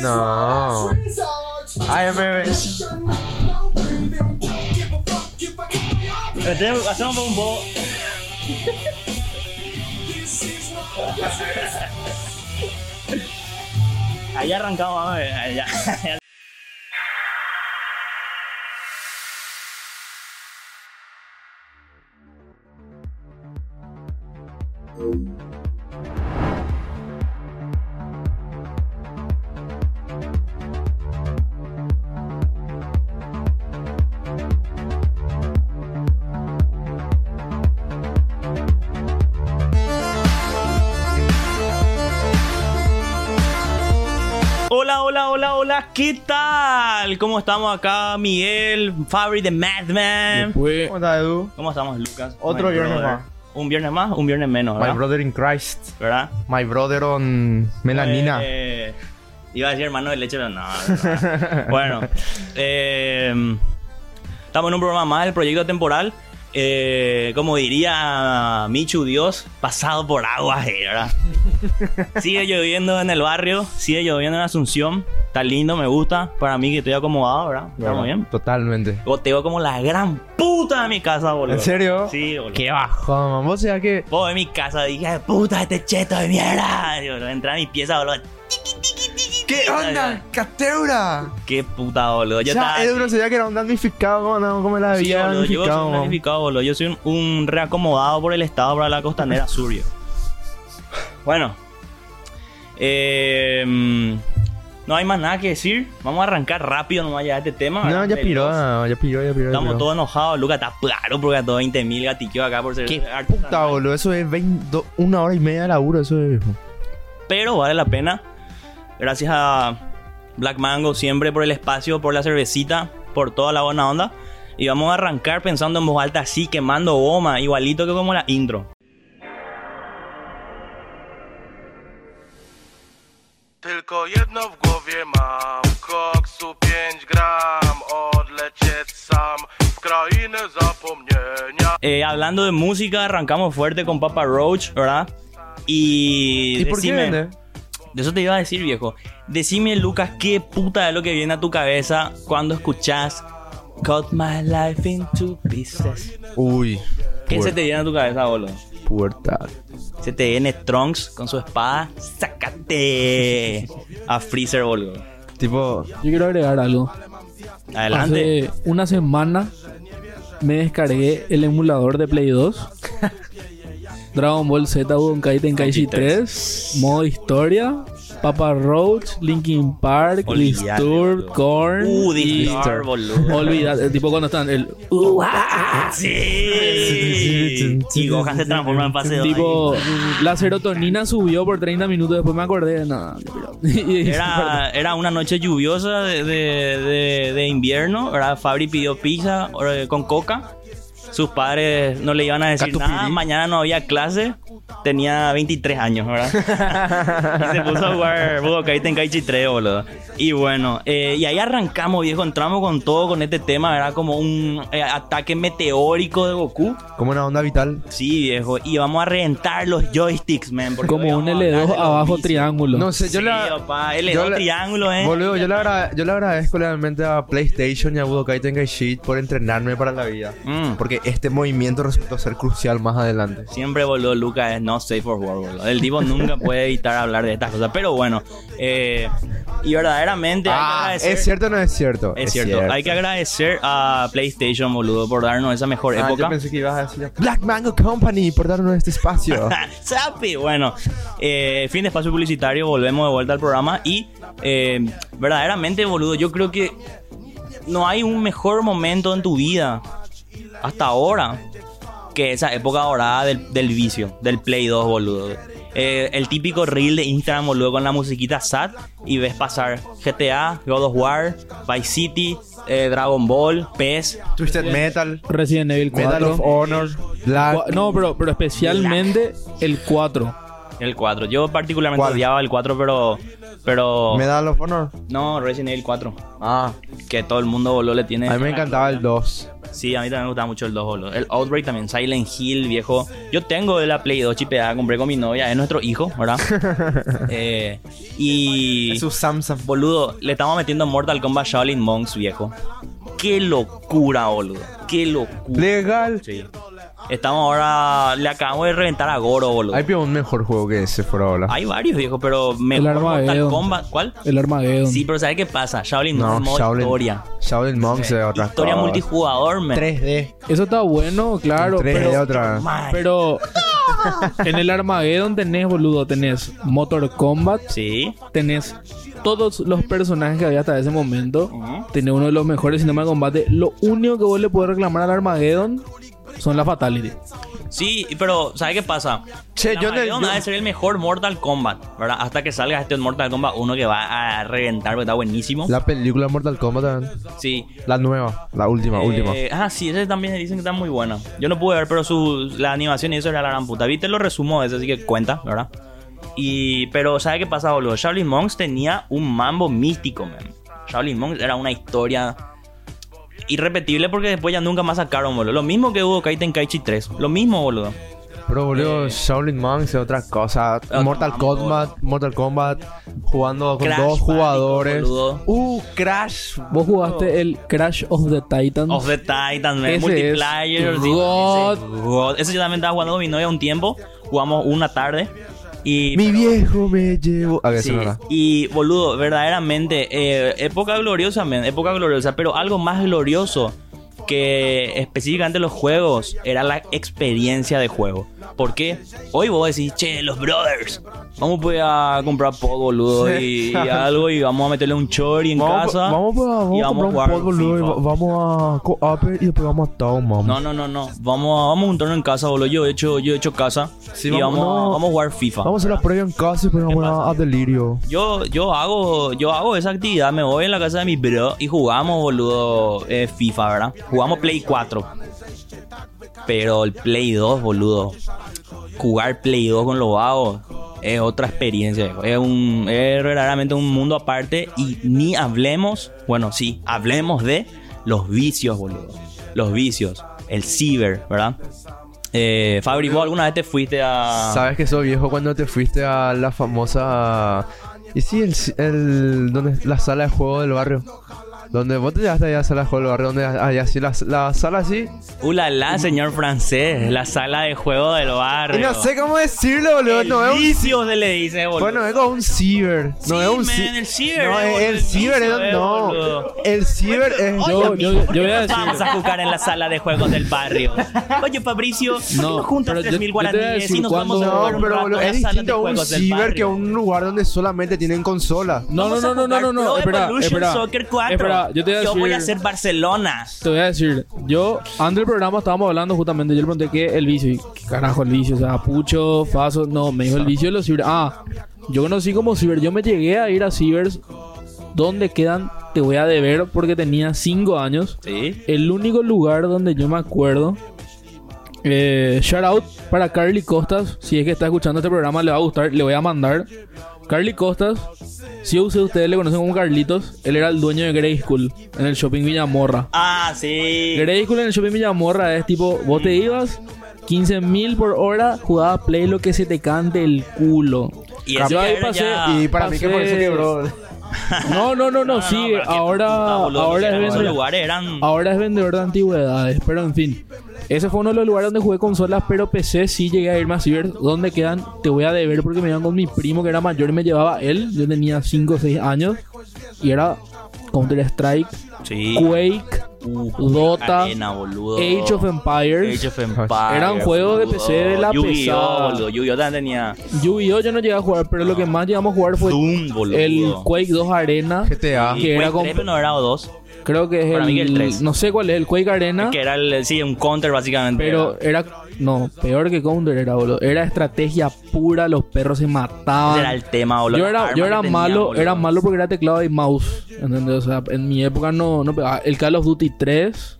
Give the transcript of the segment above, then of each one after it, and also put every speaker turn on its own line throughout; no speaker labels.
No. Ay, me
Hacemos un poco. Ahí arrancamos, a ver, allá. ¿qué tal? ¿Cómo estamos acá? Miguel, Fabri de Madman.
¿Cómo estás, Edu?
¿Cómo estamos, Lucas?
Otro
My
viernes
brother.
más.
Un viernes más, un viernes menos,
My
¿verdad?
brother in Christ.
¿Verdad?
My brother on melanina.
Eh, iba a decir hermano de leche, pero no. no. bueno, eh, estamos en un programa más del proyecto temporal. Eh, como diría Michu Dios, pasado por agua, eh, ¿verdad? sigue lloviendo en el barrio, sigue lloviendo en Asunción. Está lindo, me gusta. Para mí que estoy acomodado, ¿verdad? Estamos bien.
Totalmente.
Goteo como la gran puta de mi casa, boludo.
¿En serio?
Sí, boludo.
Qué bajón, man. Vos sea que.
Vos en mi casa dije, puta, este cheto de mierda. Digo, entré a mi pieza, boludo.
¿Qué onda? ¡Cateura!
Qué puta, boludo. Yo
Ya,
así-
no sabía que era un damnificado. ¿Cómo, no? ¿Cómo la
Sí,
había
boludo, yo soy un damnificado, boludo. Yo soy un, un reacomodado por el Estado para la costanera sur. yo. Bueno. Eh, no hay más nada que decir. Vamos a arrancar rápido nomás ya este tema.
No, ya piró, no, ya piró, ya piró.
Estamos
piró.
todos enojados. Lucas está claro porque a todos 20 mil gatiqueos acá por ser
Qué puta, boludo. Eso es 20 do- una hora y media de laburo, eso es.
pero vale la pena. Gracias a Black Mango siempre por el espacio, por la cervecita, por toda la buena onda. Y vamos a arrancar pensando en voz alta así, quemando goma, igualito que como la intro.
Tylko jedno w głowie mam Koksu 5 gram Odlecieć sam W krainę zapomnienia
Eh, hablando de música, arrancamos fuerte con Papa Roach, ¿verdad? Y,
¿Y por qué
decime-
vende?
De eso te iba a decir, viejo. Decime, Lucas, qué puta es lo que viene a tu cabeza cuando escuchas Cut my life into pieces.
Uy.
¿Qué se te viene a tu cabeza, boludo?
Puerta.
Se te viene Trunks con su espada. ¡Sácate! A Freezer, boludo.
Tipo.
Yo quiero agregar algo.
Adelante.
Hace una semana me descargué el emulador de Play 2. Dragon Ball Z Budokai Tenkaichi 3, modo historia, Papa Roach, Linkin Park, Disturbed. Korn
Uh, Disturbed, boludo.
Olvídate, tipo cuando están el uh, ah,
Sí. Y Gohan se transforma en fase 2.
tipo la serotonina subió por 30 minutos después me acordé de nada.
Era, era una noche lluviosa de, de- de- de invierno. ¿verdad? Fabri pidió pizza eh, con coca. Sus padres no le iban a decir
Catupirí.
nada. Mañana no había clase. Tenía 23 años, ¿verdad? y se puso a jugar Budokai Tenkaichi 3, boludo. Y bueno, eh, y ahí arrancamos, viejo. Entramos con todo con este tema. Era como un eh, ataque meteórico de Goku.
Como una onda vital.
Sí, viejo. Y vamos a reventar los joysticks, man.
como un
vamos a hablar
L2
de los
abajo triángulo.
No sé, yo
Sí,
la.
papá, L2
yo la-
triángulo, eh.
Boludo, yo le, agra- yo le agradezco realmente a PlayStation y a Budokai Tenkaichi por entrenarme para la vida.
Mm.
Porque este movimiento resultó ser crucial más adelante.
Siempre, boludo, Lucas es no safe for work, boludo. El tipo nunca puede evitar hablar de estas cosas. Pero bueno, eh, y verdaderamente hay que
Ah. ¿es cierto o no es cierto?
Es cierto, hay que agradecer a PlayStation, boludo, por darnos esa mejor
Ah,
época.
yo pensé que ibas a decir Black Mango Company por darnos este espacio.
Sapi, bueno, eh, fin de espacio publicitario, volvemos de vuelta al programa y eh, verdaderamente, boludo, yo creo que no hay un mejor momento en tu vida hasta ahora que esa época dorada del, del vicio, del Play 2, boludo. Eh, el típico reel de Instagram, boludo, con la musiquita sad y ves pasar GTA, God of War, Vice City, eh, Dragon Ball, PES.
Twisted Metal,
Resident Evil 4.
Medal of Honor, Black.
No, pero, pero especialmente el 4.
El 4. Yo particularmente
¿Cuál?
odiaba el 4, pero. Pero.
Medal of Honor.
No, Resident Evil 4.
Ah,
Que todo el mundo boludo le tiene.
a mí me encantaba el 2.
Sí, a mí también me gustaba mucho el 2, boludo. El Outbreak también, Silent Hill, viejo. Yo tengo de la Play 2 chipeada, compré con mi novia, es nuestro hijo, ¿verdad? Eh, y.
Es su Samsung.
Boludo, le estamos metiendo Mortal Kombat Shaolin Monks, viejo. Qué locura, boludo. Qué locura.
Legal.
Sí. Estamos ahora. Le acabamos de reventar a Goro, boludo.
Hay un mejor juego que ese por ahora.
Hay varios, viejo, pero mejor Mortal
Armageddon.
Kombat. ¿Cuál?
El Armageddon.
Sí, pero ¿sabes qué pasa? Shaolin no, es modo
Shaolin,
historia.
Shaolin Monks es otra
Historia multijugador, man.
3D.
Eso está bueno, claro.
3D
pero,
otra.
Man.
pero en el Armageddon tenés, boludo, tenés Motor Combat,
Sí.
tenés todos los personajes que había hasta ese momento. Tenés uno de los mejores sistemas de combate. Lo único que vos le podés reclamar al Armageddon son las Fatality.
Sí, pero ¿sabes qué pasa?
Che,
La
yo no-
Armageddon
yo-
ha de ser el mejor Mortal Kombat, ¿verdad? Hasta que salga este Mortal Kombat 1 que va a reventar porque está buenísimo.
La película Mortal Kombat también.
Sí.
La nueva. La última,
Eh,
última.
Ah, sí, ese también dicen que está muy buena. Yo no pude ver, pero su, la animación y eso era la gran puta. Viste, lo resumo de ese, así que cuenta, ¿verdad? Y, pero, ¿sabes qué pasa, boludo? Shaolin Monks tenía un mambo místico, man. Shaolin Monks era una historia irrepetible porque después ya nunca más sacaron, boludo. Lo mismo que hubo Kaiten Kaichi 3. Lo mismo, boludo.
Pero boludo,
eh,
Shaolin Monks es otra cosa. Mortal. Kombat, Mortal Kombat jugando con
Crash
dos jugadores. Uh, Crash.
Vos jugaste el Crash of the Titans.
Of the Titans, man.
Ese
multiplayer.
es
sí,
God.
ese es God. Ese yo también estaba jugando con mi novia un tiempo. Jugamos una tarde. Y
Mi viejo me llevó. A ver,
Sí, y boludo, verdaderamente, eh, época gloriosa, men, época gloriosa, pero algo más glorioso que específicamente los juegos era la experiencia de juego. ¿Por qué? Hoy vos decís, che, los brothers, vamos pues a comprar pod, boludo, y, y algo, y vamos a meterle un chori en
Vamos,
casa.
pa- vamos, pa- vamos
y
a
jugar
pod, boludo. y Vamos a Co-Upper y después vamos a Town, mamá.
No, no, no, no. Vamos a, vamos a juntarnos en casa, boludo. Yo he hecho, yo he hecho casa.
Sí,
y
vamos-
vamos, a-
no.
vamos a jugar FIFA.
Vamos a hacer la previa en casa y después vamos a, a Delirio.
Yo, yo hago, yo hago esa actividad, me voy en la casa de mi bro y jugamos, boludo, eh, FIFA, ¿verdad? Jugamos Play 4. Pero el Play 2, boludo. Jugar Play 2 con los vagos es otra experiencia, es un es verdaderamente un mundo aparte y ni hablemos, bueno, sí, hablemos de los vicios, boludo. Los vicios, el ciber, ¿verdad? Eh, Fabri, ¿vos alguna vez te fuiste a
¿Sabes que sos viejo cuando te fuiste a la famosa... Y sí, el, el, donde, la sala de juego del barrio. Donde vos te llegaste allá a la sala de juego del barrio, donde hay así la, la sala así.
Ulala, señor francés, la sala de juego del barrio.
Y no sé cómo decirlo, boludo.
El
No es un
vicio se le dice, boludo.
Bueno, es como un ciber.
Sí,
No es un
man,
ci-
el ciber,
No,
boludo,
el
el
ciber es.
eh,
No.
boludo.
El ciber es.
Yo-
Oye,
yo- yo
¿por qué
voy a decir-
Vamos a jugar en la sala de juegos del barrio. Oye, Fabricio, ¿por qué
No,
juntas
pero yo-
3.000
yo te voy a
guaraníes y nos vamos a jugar
No, pero boludo, es distinto un ciber que un lugar donde solamente tienen consola.
No, no, no, no, no, no, no, espera, espera.
Soccer 4.
Yo te voy a decir.
voy a hacer Barcelona.
Te voy a decir, yo antes del programa estábamos hablando justamente, yo le pregunté qué el vicio, y qué carajo el vicio, o sea, Pucho, Faso, no, me dijo el vicio de los ciber. Ah, yo conocí como ciber, yo me llegué a ir a cibers donde quedan, te voy a deber porque tenía 5 años.
Sí.
El único lugar donde yo me acuerdo. Eh, shout out para Carly Costas. Si es que está escuchando este programa, le va a gustar. Le voy a mandar. Carly Costas. Si usted, ustedes le conocen como Carlitos. Él era el dueño de Grey School en el shopping Villamorra.
Ah, sí.
Grey School en el shopping Villamorra es tipo: vos te ibas, 15 mil por hora, jugabas play lo que se te cante el culo.
Y
Yo ahí pasé
ya-
Y para mí que por eso quebró.
No, no, no, no,
No,
sí.
no,
ahora,
boludo,
ahora es vendedor.
lugares eran...
Ahora es vendedor de antigüedades, pero en fin. Ese fue uno de los lugares donde jugué consolas, pero PC sí llegué a irme a Ciber. ¿Dónde quedan? Te voy a deber porque me iban con mi primo que era mayor y me llevaba él. Yo tenía 5 o 6 años. Y era Counter Strike,
Sí.
Quake,
Uh,
Dota,
Arena.
Age of Empires.
Age of Empires.
Eran juegos de. PC de la
Yu-Gi-Oh,
pesada.
Yu-Gi-Oh también tenía
Yu-Gi-Oh! yo no llegué a jugar, pero lo que más llegamos a jugar fue
Doom, boludo.
el Quake 2 Arena.
GTA.
Que era con-
3, pero no era o 2.
Creo que es
el
el.
3.
No sé cuál es, el Quake Arena.
Que era el, sí, un counter básicamente.
Pero era. No, peor que Counter era, boludo. Era estrategia pura, los perros se mataban.
Era el tema, boludo.
yo era, yo era
tenía,
malo,
boludo.
era malo porque era teclado y mouse. ¿Entendés? O sea, en mi época no, no pegaba. El Call of Duty 3.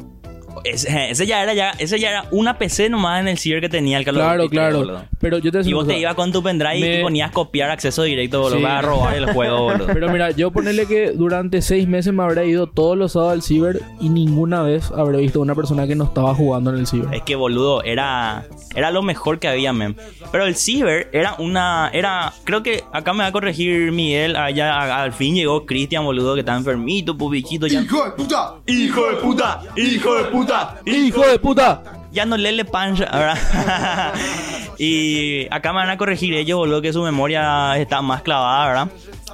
Ese, ese ya era ya, ese ya era una PC nomás en el ciber que tenía el Call of
Claro,
Duty,
claro.
boludo.
Pero yo te
Y vos te ibas con tu pendrive
Me-
y ponías copiar acceso directo, boludo,
Sí.
para robar el juego, boludo.
Pero mira, yo ponerle que durante seis meses me habré ido todos los sábados al ciber y ninguna vez habré visto a una persona que no estaba jugando en el ciber.
Es que boludo, era, era lo mejor que había, men. Pero el ciber era una, era, creo que acá me va a corregir Miguel, allá a- al fin llegó Cristian, boludo, que está enfermito, pubichito, ya.
¡Hijo de puta!
¡Hijo de puta! ¡Hijo de puta!
¡Hijo de puta!
Ya no lele pancha, ¿verdad? y acá me van a corregir ellos, boludo, que su memoria está más clavada, ¿verdad?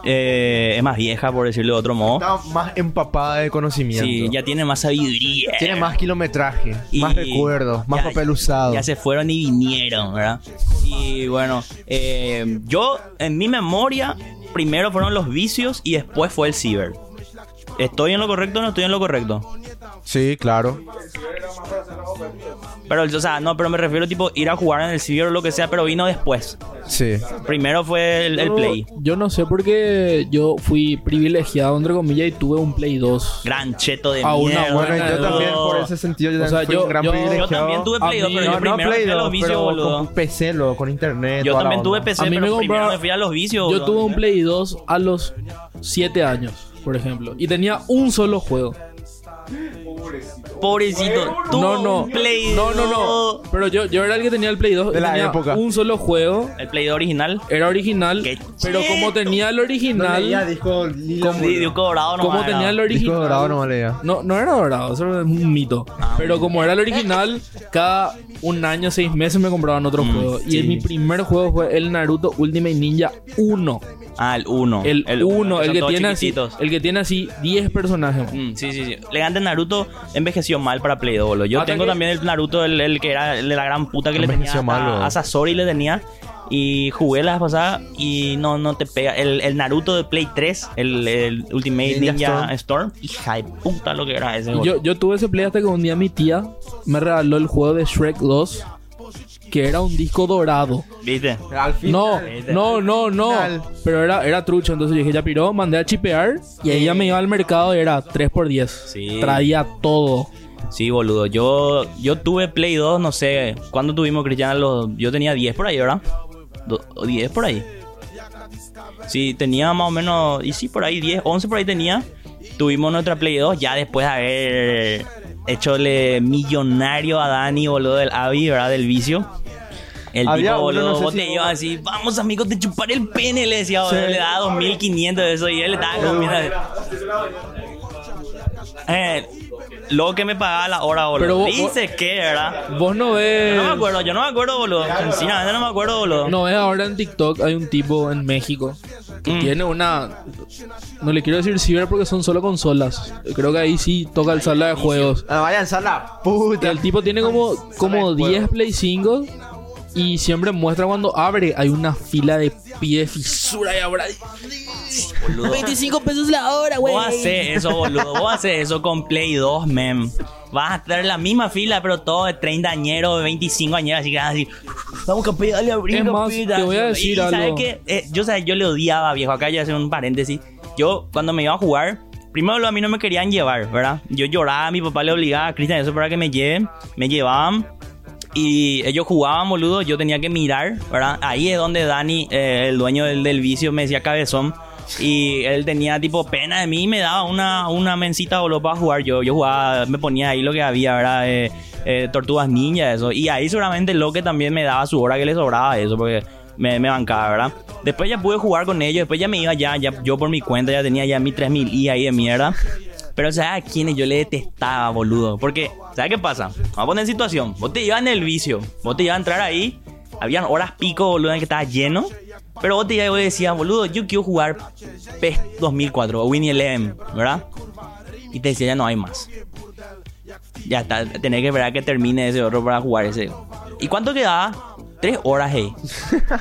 Eh, es más vieja, por decirlo de otro modo.
Está más empapada de conocimiento.
Sí, ya tiene más sabiduría.
Tiene más kilometraje,
Y
más recuerdos, más
ya-
papel usado.
Ya se fueron y vinieron, ¿verdad? Y bueno, eh, yo en mi memoria, primero fueron los vicios y después fue el ciber. ¿Estoy en lo correcto o no estoy en lo correcto?
Sí, claro.
Pero, o sea, no, pero me refiero tipo ir a jugar en el ciber o lo que sea, pero vino después.
Sí.
Primero fue el, el
Yo-
Play.
Yo no sé por qué yo fui privilegiado, entre comillas, y tuve un Play 2.
Gran cheto de
A una
mierda.
Bueno,
buena
yo también por ese sentido yo
O
también
sea, yo-
un gran
yo-
privilegiado.
Yo también tuve Play 2,
mí-
pero yo
no, no
primero
Play
fui a los
2,
vicios,
pero
boludo.
con PC, luego, con internet.
Yo
toda la
también tuve. PC,
A mí
pero
me
primero
compraba-
me fui a los vicios,
Yo
boludo.
tuve un Play 2 a los 7 años, por ejemplo. Y tenía un solo juego.
Pobrecito. tuvo
No, no.
Play
No, no, no.
2.
Pero yo, yo era el que tenía el Play 2.
De
y
la
tenía
época.
Un solo juego.
El Play 2 original.
Era original.
¡Qué
Pero como tenía el
No leía
original.
disco Lila
Con disco dorado nomás
Como tenía
era.
el
Disco dorado
original.
no leía.
No, no era dorado, eso es un mito.
Ah,
Pero como era el original, cada un año, seis meses me compraban otro
Mm,
juego. Y
sí.
mi primer juego fue el Naruto Ultimate Ninja 1.
Ah, el 1.
El 1, el,
son
que
todos
tiene así,
chiquititos.
el que tiene así 10 personajes.
Mm, sí, sí, sí. Elegante Naruto envejeció mal para Play 2, boludo. Yo
Hasta
tengo
que-
también el Naruto, el, el que era el de la gran puta que le tenía
Envejeció mal,
a, Sasori le tenía. Y jugué la vez pasada y no, no te pega. El, el Naruto de Play 3, el, el Ultimate
Ninja
Ninja, Storm. Hija de puta lo que era ese, boludo.
Yo, yo tuve ese play hasta que un día mi tía me regaló el juego de Shrek 2, que era un disco dorado.
¿Viste?
Al fin.
No, no, no, no.
Final.
Pero era, era trucho, entonces yo dije, ya piró, mandé a chipear y ya me iba al mercado y era 3x10.
Sí.
Traía todo.
Sí, boludo. Yo, yo tuve Play 2, no sé. ¿Cuándo tuvimos, Cristian? Los, yo tenía 10 por ahí, ¿verdad? Do- o 10 por ahí. Sí, tenía más o menos. Y sí, por ahí 10, 11 por ahí tenía. Tuvimos nuestra Play 2 ya después de haber hechole millonario a Dani, boludo, del Avi, ¿verdad? Del vicio. El
Había
tipo,
uno,
boludo,
no sé
vos
si
te
vos-
ibas así, vamos amigos, te chupar el pene, le decía, boludo,
Sí.
le daba 2500 de eso y él estaba comiendo. Eh, luego que me pagaba la hora, boludo.
Pero vos-
que, ¿verdad?
Vos no ves.
Yo no me acuerdo, yo no me acuerdo, boludo. Sinceramente no me acuerdo, boludo.
No ves ahora en TikTok hay un tipo en México que
Mm.
tiene una. No le quiero decir ciber porque son solo consolas. Creo que ahí sí toca el sala de juegos.
Ah, vayan a la puta.
El tipo tiene como, como 10 Play 5 y siempre muestra cuando abre. Hay una fila de pie fisura y ahora.
boludo.
25 pesos la hora, güey.
Vos haces eso, boludo. Vos haces eso con Play 2, mem. Vas a estar en la misma fila, pero todo de 30 añeros, de 25 añeros, así que vas así. Vamos, campeón, dale a abrir,
Es más,
campeón,
te voy a
dale".
decir
y
algo.
¿sabes qué? Eh, yo, ¿sabes? yo le odiaba, viejo. Acá ya hacer un paréntesis. Yo, cuando me iba a jugar, primero a mí no me querían llevar, ¿verdad? Yo lloraba, mi papá le obligaba a Cristian eso para que me lleven. Me llevaban. Y ellos jugaban, boludo. Yo tenía que mirar, ¿verdad? Ahí es donde Dani, eh, el dueño del, del vicio, me decía cabezón. Y él tenía tipo pena de mí y me daba una, una mencita boludo para jugar. Yo, yo jugaba, me ponía ahí lo que había, ¿verdad? Eh, eh, tortugas ninja, eso. Y ahí seguramente lo que también me daba su hora que le sobraba eso, porque me, me bancaba, ¿verdad? Después ya pude jugar con ellos, después ya me iba ya, ya yo por mi cuenta ya tenía ya mi 3000 i ahí de mierda. Pero ¿sabes a quiénes yo le detestaba, boludo? Porque, ¿sabes qué pasa? Vamos a poner en situación. Vos te ibas en el vicio. Vos te ibas a entrar ahí. Habían horas pico, boludo, en que estaba lleno. Pero vos te ibas y decías, boludo, yo quiero jugar PES 2004 o Winnie Eleven, ¿verdad? Y te decía, ya no hay más. Ya está, tenés que esperar a que termine ese otro para jugar ese. ¿Y cuánto quedaba? Tres horas, hey.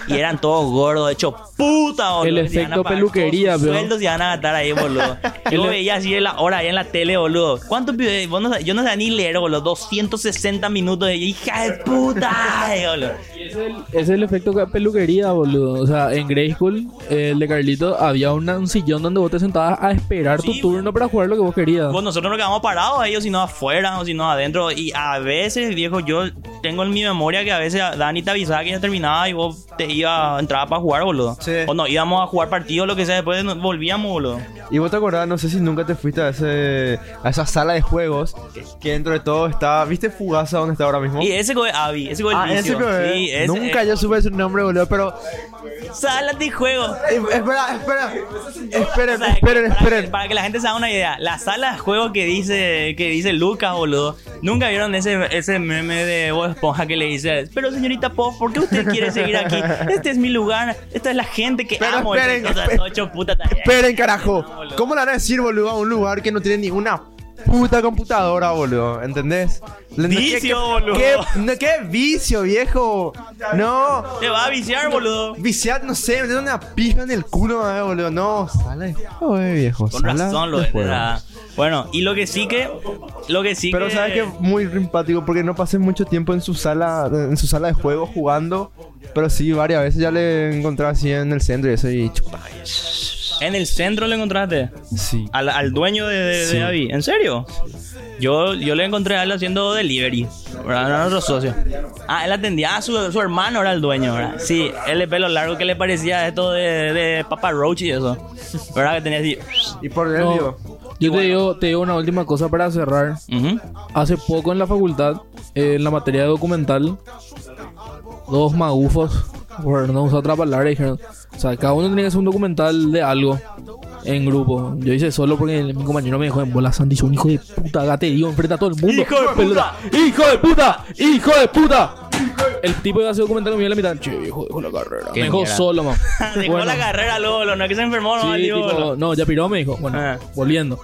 Y eran todos gordos, hecho puta, boludo.
El
a
efecto peluquería, bro.
sueldos y van a gastar ahí, boludo. Yo veía así en la hora ahí en la tele, boludo. ¿Cuánto pide? Vos no yo no sabía ni leer, boludo. 260 minutos de hija de puta, boludo.
Es el, es el efecto peluquería, boludo. O sea, en Grey School, eh, el de Carlito, había una- un sillón donde vos te sentabas a esperar tu turno para jugar lo que vos querías.
Pues nosotros nos quedamos parados ahí, o si no afuera, o si no adentro. Y a veces, viejo, yo tengo en mi memoria que a veces Dani te avisaba que ya terminaba y vos te ibas, entrabas para jugar, boludo.
Sí.
O no, íbamos a jugar partidos, lo que sea, después volvíamos, boludo.
Y vos te acordás, no sé si nunca te fuiste a, ese, a esa sala de juegos que dentro de todo está. ¿Viste Fugaza donde está ahora mismo?
Y ese fue Avi, ese fue el
Ah,
vicio.
ese
Sí, ese-
Nunca yo supe su nombre, boludo, pero.
Sala de juego.
eh, espera, espera. Esperen,
O sea,
esperen,
para,
esperen.
Que, para que la gente se haga una idea, la sala de juego que dice que dice Lucas, boludo. Nunca vieron ese, ese meme de Bob Esponja que le dice, pero señorita ¿por qué usted quiere seguir aquí? Este es mi lugar, esta es la gente que
Pero
amo.
esperen,
o sea,
espe-
ocho puta tarea.
Esperen, carajo.
No.
¿Cómo le van a decir, boludo, a un lugar que no tiene ni una puta computadora, boludo? ¿Entendés? Le- no, ¿qué-
Vicio,
qué-
boludo.
¿qué, no, ¿Qué vicio, viejo? No.
Te va a viciar, boludo.
Viciar, no sé, meter una pija en el culo, eh, boludo. No, sala de juego, eh, viejo.
Con
sala
razón lo
de.
Bueno, y lo que sí que. Lo que sí
Pero
que.
sabes que es muy simpático porque no pasé mucho tiempo en su sala en su sala de juego jugando, pero sí varias veces ya le encontré así en el centro y eso y chupa.
En el centro le encontraste.
Sí.
Al, al dueño de, de, de
Sí.
Avi. ¿En serio? Yo, yo le encontré a él haciendo delivery. ¿verdad? Era nuestro socio. Ah, él atendía a su, su hermano, era el dueño, ¿verdad? Sí, él de pelo largo que le parecía esto de, de Papa Roach y eso. ¿Verdad? Que tenía así.
Y por él
No,
digo,
yo te digo, te digo una última cosa para cerrar.
Ujú.
Hace poco en la facultad, eh, en la materia de documental, dos magufos, por no usar otra palabra, dijeron, o sea, cada uno tenía que hacer un documental de algo en grupo. Yo hice solo porque mi compañero me dijo, en bola Sandy, un hijo de puta, gaterío, enfrente a todo el mundo.
¡Hijo de
Pelota. ¡Hijo de puta! ¡Hijo de puta! El tipo iba a hacer documental conmigo en la mitad. Che, viejo, dejó la carrera. Me dejó
mierda.
solo, man.
Dejó
Bueno.
la carrera, Lolo. No es que se enfermó, no
Sí, tipo,
Lolo.
no, ya piró, me dijo. Bueno,
Ah.
volviendo.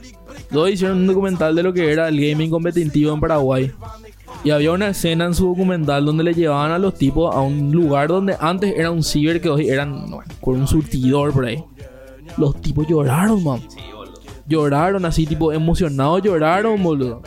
Dos hicieron un documental de lo que era el gaming competitivo en Paraguay. Y había una escena en su documental donde le llevaban a los tipos a un lugar donde antes era un ciber que hoy eran no, con un surtidor por ahí. Los tipos lloraron, man. Lloraron así, tipo, emocionados lloraron, boludo.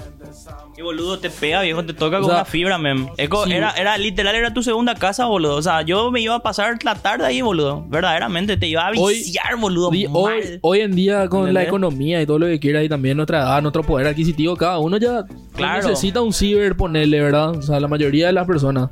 Y boludo, te pega, viejo, te toca
O
con
sea,
una fibra, mem. Es co-
sí.
era, era literal, era tu segunda casa, boludo. O sea, yo me iba a pasar la tarde ahí, boludo. Verdaderamente, te iba a
Hoy-
viciar, boludo.
Di-
mal.
hoy, hoy en día con la economía y todo lo que quiera y también nuestra edad, nuestro poder adquisitivo, cada uno ya
Claro.
necesita un ciber ponerle, ¿verdad? O sea, la mayoría de las personas.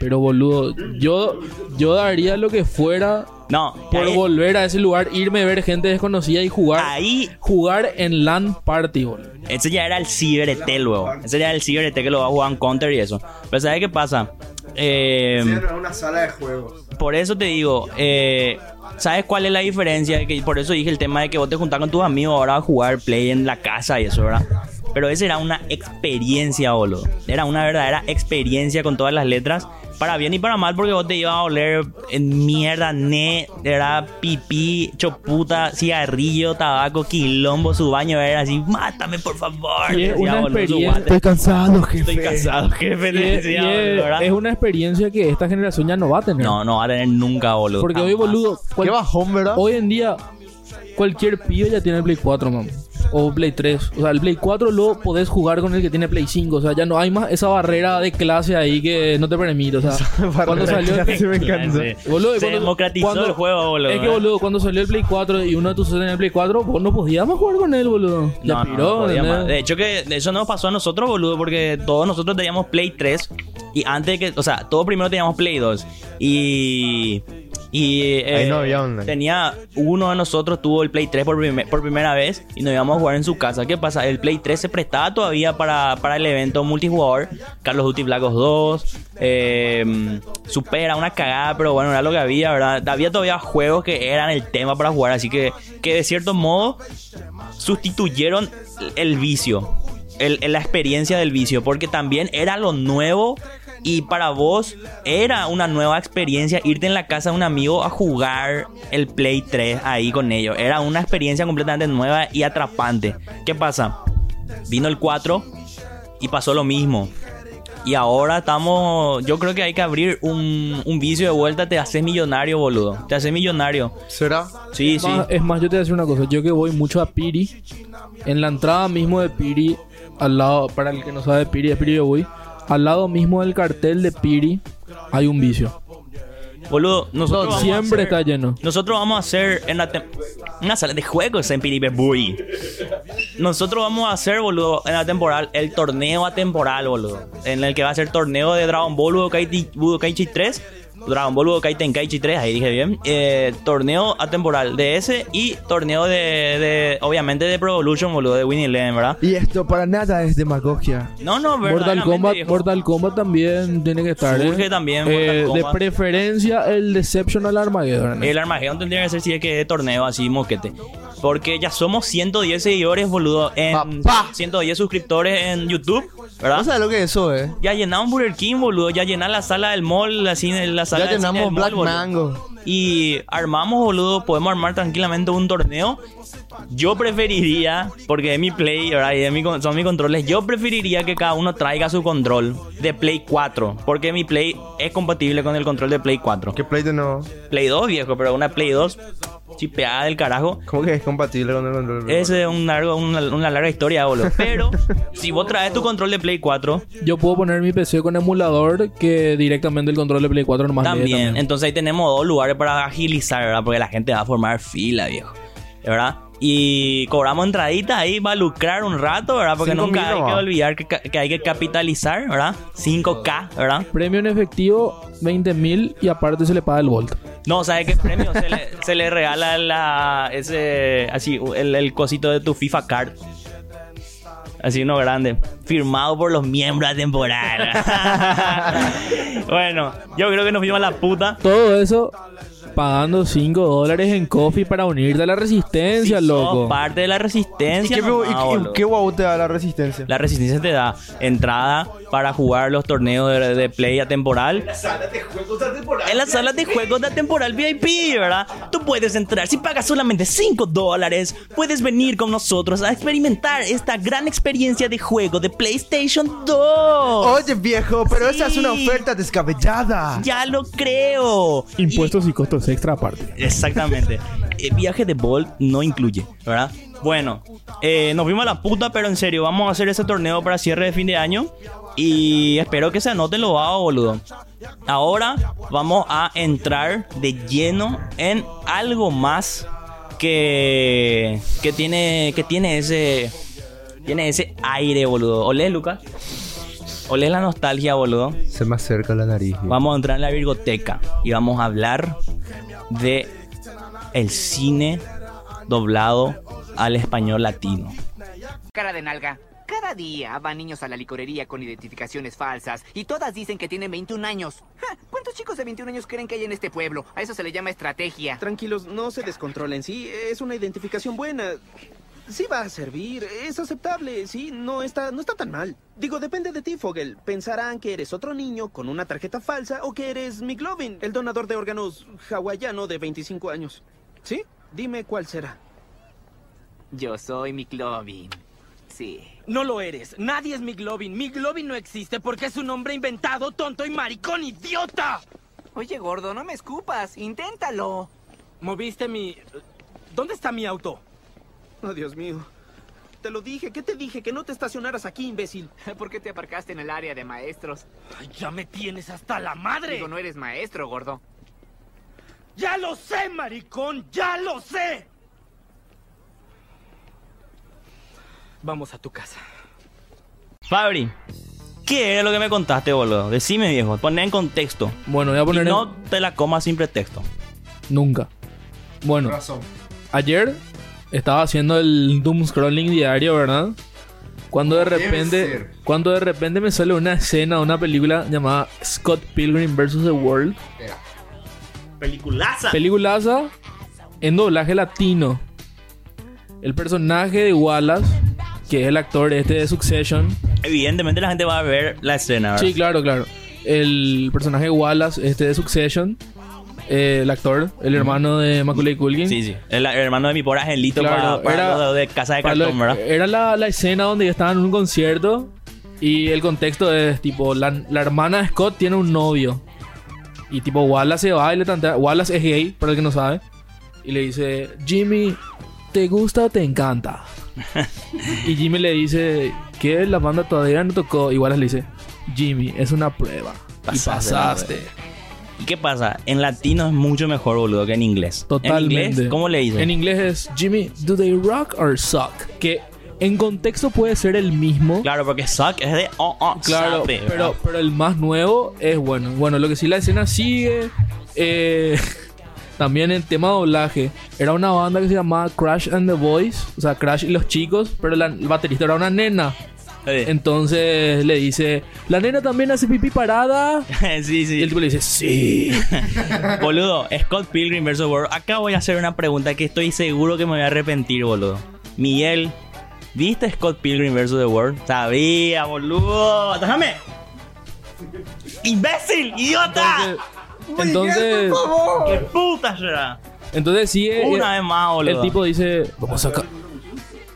Pero boludo, yo, yo daría lo que fuera
No,
por
ahí,
volver a ese lugar, irme a ver gente desconocida y jugar
ahí,
jugar en LAN party, boludo.
ese ya era el Ciber ET, luego. Ese ya era el Ciber ET que lo va a jugar en Counter y eso. Pero ¿sabes qué pasa? Eh,
una sala de juegos.
por eso te digo, eh, ¿sabes cuál es la diferencia? Que por eso dije el tema de que vos te juntás con tus amigos ahora a jugar play en la casa y eso, ¿verdad? Pero esa era una experiencia, boludo. Era una verdadera experiencia con todas las letras. Para bien y para mal, porque vos te ibas a oler en mierda, ne, era pipí, choputa, cigarrillo, tabaco, quilombo, su baño era así, mátame por favor.
Y es una experiencia-
guate.
cansado, jefe.
Estoy cansado, jefe.
Y es,
decía,
y es-
boludo, ¿verdad?
es una experiencia que esta generación ya no va a tener.
No, no va a tener nunca, boludo.
Porque hoy, boludo, cual-
Qué bajón, ¿verdad?
hoy en día cualquier pibe ya tiene el Play 4, man. O Play 3. O sea, el Play 4 lo podés jugar con el que tiene Play 5. O sea, ya no hay más esa barrera de clase ahí que no te permite. O sea, cuando salió el
Sí, me encanta.
Boludo,
Se
cuando-
democratizó
cuando-
el juego, boludo.
Es que, boludo, cuando salió el Play 4 y uno de tus socios tenía el Play 4, vos no podías más jugar con él, boludo. Ya
No, no,
piró,
no más. De hecho, que eso nos pasó a nosotros, boludo, porque todos nosotros teníamos Play 3. Y antes de que, o sea, todos primero teníamos Play 2. Y. Y. eh,
Ahí no había online.
Tenía. Uno de nosotros tuvo el Play 3 por, por primera vez. Y nos íbamos a jugar en su casa. ¿Qué pasa? El Play 3 se prestaba todavía para, para el evento multijugador. Carlos Duty Black Ops 2. Eh, Supera, una cagada, pero bueno, era lo que había, ¿verdad? Había todavía juegos que eran el tema para jugar. Así que, que de cierto modo sustituyeron el vicio, el- la experiencia del vicio, porque también era lo nuevo y para vos era una nueva experiencia irte en la casa de un amigo a jugar el Play 3 ahí con ellos. Era una experiencia completamente nueva y atrapante. ¿Qué pasa? Vino el 4 y pasó lo mismo. Y ahora estamos. Yo creo que hay que abrir un, un vicio de vuelta. Te haces millonario, boludo. Te haces millonario.
¿Será?
Sí,
Es
sí.
más, es más, yo te voy a decir una cosa. Yo que voy mucho a Piri, en la entrada mismo de Piri, al lado, para el que no sabe Piri, es Piri yo voy, al lado mismo del cartel de Piri hay un vicio.
Boludo, nosotros vamos a
Siempre
hacer-
está lleno.
Nosotros vamos a hacer en la tem- una sala de juegos en Piribebuy. Nosotros vamos a hacer, boludo, en la temporal, el torneo atemporal, boludo. En el que va a ser torneo de Dragon Ball Budokai, Budokaichi 3. Dragon Ball Budokai Tenkaichi 3, ahí dije bien. Eh, torneo atemporal de ese y torneo de, de, obviamente, de Pro Evolution, boludo, de Winnie Eleven, ¿verdad?
Y esto para nada es demagogia.
No, no,
Mortal Kombat,
viejo.
Mortal Kombat también tiene que estar. ¿eh?
Surge también Mortal
Eh, de preferencia el Deceptional Armageddon.
El Armageddon tendría que ser si es que de torneo así, moquete. Porque ya somos 110 seguidores, boludo, en
Papá.
110 suscriptores en YouTube, ¿verdad?
¿No sabes lo que es eso, eh?
Ya llenamos Burger King, boludo. Ya llenamos la sala del mall, la, cine, la sala
Ya
cine
llenamos
del mall,
Black. Mango.
Y armamos, boludo. Podemos armar tranquilamente un torneo. Yo preferiría, porque es mi Play, ¿verdad? Y mi son mis controles. Yo preferiría que cada uno traiga su control de Play 4. Porque mi Play es compatible con el control de Play 4.
¿Qué Play de no?
Play 2, viejo, pero una Play 2 chipeada del carajo.
¿Cómo que es compatible con el control?
Ese es un largo, una, una larga historia, boludo. Pero si vos traes tu control de Play 4,
Yo puedo poner mi PC con emulador que directamente el control de Play 4 nomás lee
también. Entonces ahí tenemos dos lugares para agilizar, ¿verdad? Porque la gente va a formar fila, viejo. ¿Verdad? Y cobramos entraditas ahí, va a lucrar un rato, ¿verdad? Porque
Cinco
nunca
mil
hay que olvidar que, hay que capitalizar, ¿verdad? 5K, ¿verdad?
Premio en efectivo, 20 mil y aparte se le paga el Volt.
No, ¿sabes qué premio? se, le, se le regala la, ese, así, el, cosito de tu FIFA Card. Así uno grande. Firmado por los miembros de temporada. bueno, yo creo que nos fuimos a la puta.
Todo eso pagando 5 dólares en coffee para unirte a la resistencia,
Si sos
loco.
parte de la
¿Y
resistencia.
qué,
nomás,
y- qué guau te da la resistencia?
La resistencia te da entrada para jugar los torneos de, de play atemporal. En las salas de juegos de temporal VIP, ¿verdad? Tú puedes entrar. Si pagas solamente 5 dólares, puedes venir con nosotros a experimentar esta gran experiencia de juego de PlayStation 2.
Oye, viejo, pero esa es una oferta descabellada.
Ya lo creo.
Impuestos y costos extra aparte.
Exactamente. El viaje de Bolt no incluye, ¿verdad? Bueno, eh, nos fuimos a la puta, pero en serio, vamos a hacer ese torneo para cierre de fin de año. Y espero que se anoten los vagos, boludo. Ahora vamos a entrar de lleno en algo más que, que tiene que tiene ese tiene ese aire, boludo. ¿Olés, Lucas? ¿Olés la nostalgia, boludo?
Se me acerca la nariz.
Vamos a entrar en la virgoteca y vamos a hablar de el cine doblado al español latino.
Cara de nalga. Cada día van niños a la licorería con identificaciones falsas y todas dicen que tienen 21 años. Ja, ¿Cuántos chicos de 21 años creen que hay en este pueblo? A eso se le llama estrategia.
Tranquilos, no se descontrolen, sí, es una identificación buena. Sí va a servir, es aceptable, sí, no está, no está tan mal. Digo, depende de ti, Fogel. Pensarán que eres otro niño con una tarjeta falsa o que eres McLovin, el donador de órganos hawaiano de 25 años. ¿Sí? Dime cuál será.
Yo soy McLovin. Sí.
No lo eres. Nadie es McLovin. McLovin no existe porque es un hombre inventado, tonto y maricón idiota.
Oye, gordo, no me escupas. Inténtalo.
Moviste mi... ¿Dónde está mi auto?
Oh, Dios mío. Te lo dije, ¿qué te dije? Que no te estacionaras aquí, imbécil.
¿Por qué te aparcaste en el área de maestros?
Ay, ya me tienes hasta la madre.
Digo, no eres maestro, gordo.
Ya lo sé, maricón. Ya lo sé. Vamos a tu casa.
Fabri, ¿qué era lo que me contaste, boludo? Decime, viejo, poné en contexto.
Bueno, voy a
Y
poner en-
no te la comas sin pretexto.
Nunca. Bueno, ayer estaba haciendo el doom scrolling diario, ¿verdad? Cuando de repente, cuando de repente me sale una escena de una película llamada Scott Pilgrim vs. The World.
Peliculaza.
Peliculaza en doblaje latino. El personaje de Wallace, que es el actor este de Succession.
Evidentemente la gente va a ver la escena, ¿verdad?
Sí, claro, claro. El personaje de Wallace, este de Succession. Eh, el actor, el hermano de Macaulay Culkin.
Sí, sí. El, el hermano de mi pobre angelito
Claro,
para, para
era-
lo de Casa de Cartón, ¿verdad?
Era la, la escena donde estaban en un concierto y el contexto es tipo, la, la hermana de Scott tiene un novio y tipo Wallace se va y le tantea, Wallace es gay, para el que no sabe, y le dice, Jimmy, ¿te gusta o te encanta? y Jimmy le dice, ¿qué? La banda todavía no tocó, y Wallace le dice, Jimmy, es una prueba. y
pasaste. ¿Y qué pasa? En latino es mucho mejor, boludo, que en inglés.
Totalmente.
En inglés, ¿cómo le dicen?
En inglés es Jimmy, do they rock or suck? Que en contexto puede ser el mismo.
Claro, porque suck es de oh, oh,
Claro, pero,
¿verdad?
pero el más nuevo es bueno. Bueno, lo que sí la escena sigue. eh, también el tema doblaje. Era una banda que se llamaba Crash and the Boys. O sea, Crash y los chicos. Pero la, el baterista era una nena.
Eh,
Entonces le dice: La nena también hace pipí parada.
sí,
Y
sí.
el tipo le dice: Sí.
Boludo, Scott Pilgrim vs. World. Acá voy a hacer una pregunta que estoy seguro que me voy a arrepentir, boludo. Miguel, ¿viste Scott Pilgrim vs. The World? Sabía, boludo. Déjame. ¡Imbécil! ¡Idiota!
Entonces,
¡Qué puta será!
entonces sigue.
Una vez más, boludo.
El tipo dice: Vamos a, ca-